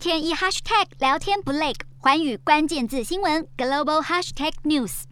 天一 hashtag 聊天不累，寰宇关键字新闻 global hashtag news。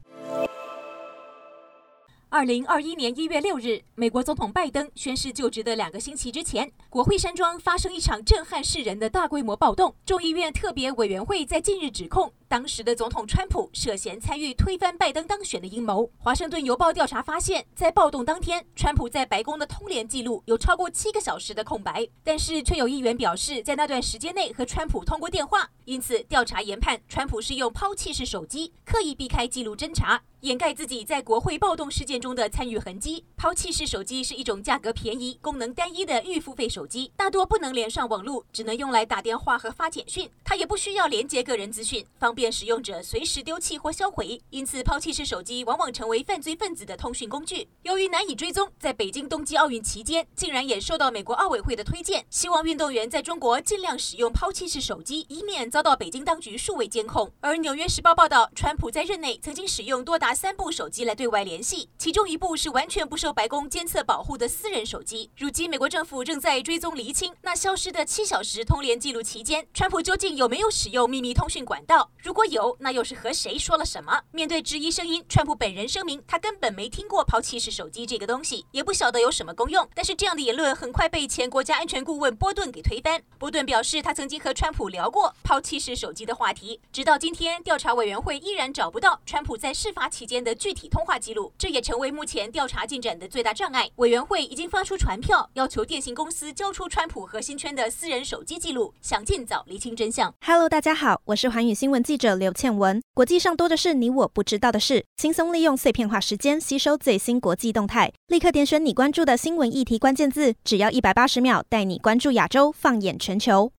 二零二一年一月六日，美国总统拜登宣誓就职的两个星期之前，国会山庄发生一场震撼世人的大规模暴动。众议院特别委员会在近日指控当时的总统川普涉嫌参与推翻拜登当选的阴谋。华盛顿邮报调查发现，在暴动当天，川普在白宫的通联记录有超过七个小时的空白，但是却有议员表示，在那段时间内和川普通过电话。因此，调查研判，川普是用抛弃式手机刻意避开记录侦查。掩盖自己在国会暴动事件中的参与痕迹。抛弃式手机是一种价格便宜、功能单一的预付费手机，大多不能连上网络，只能用来打电话和发简讯。它也不需要连接个人资讯，方便使用者随时丢弃或销毁。因此，抛弃式手机往往成为犯罪分子的通讯工具。由于难以追踪，在北京冬季奥运期间，竟然也受到美国奥委会的推荐，希望运动员在中国尽量使用抛弃式手机，以免遭到北京当局数位监控。而《纽约时报》报道，川普在任内曾经使用多达三部手机来对外联系，其中一部是完全不受白宫监测保护的私人手机。如今，美国政府正在追踪厘清那消失的七小时通联记录期间，川普究竟有没有使用秘密通讯管道？如果有，那又是和谁说了什么？面对质疑声音，川普本人声明，他根本没听过抛弃式手机这个东西，也不晓得有什么功用。但是这样的言论很快被前国家安全顾问波顿给推翻。波顿表示，他曾经和川普聊过抛弃式手机的话题，直到今天，调查委员会依然找不到川普在事发期间的具体通话记录，这也成为目前调查进展的最大障碍。委员会已经发出传票，要求电信公司交出川普核心圈的私人手机记录，想尽早厘清真相。Hello，大家好，我是寰宇新闻记者者刘倩文。国际上多的是你我不知道的事，轻松利用碎片化时间吸收最新国际动态，立刻点选你关注的新闻议题关键字，只要一百八十秒，带你关注亚洲，放眼全球。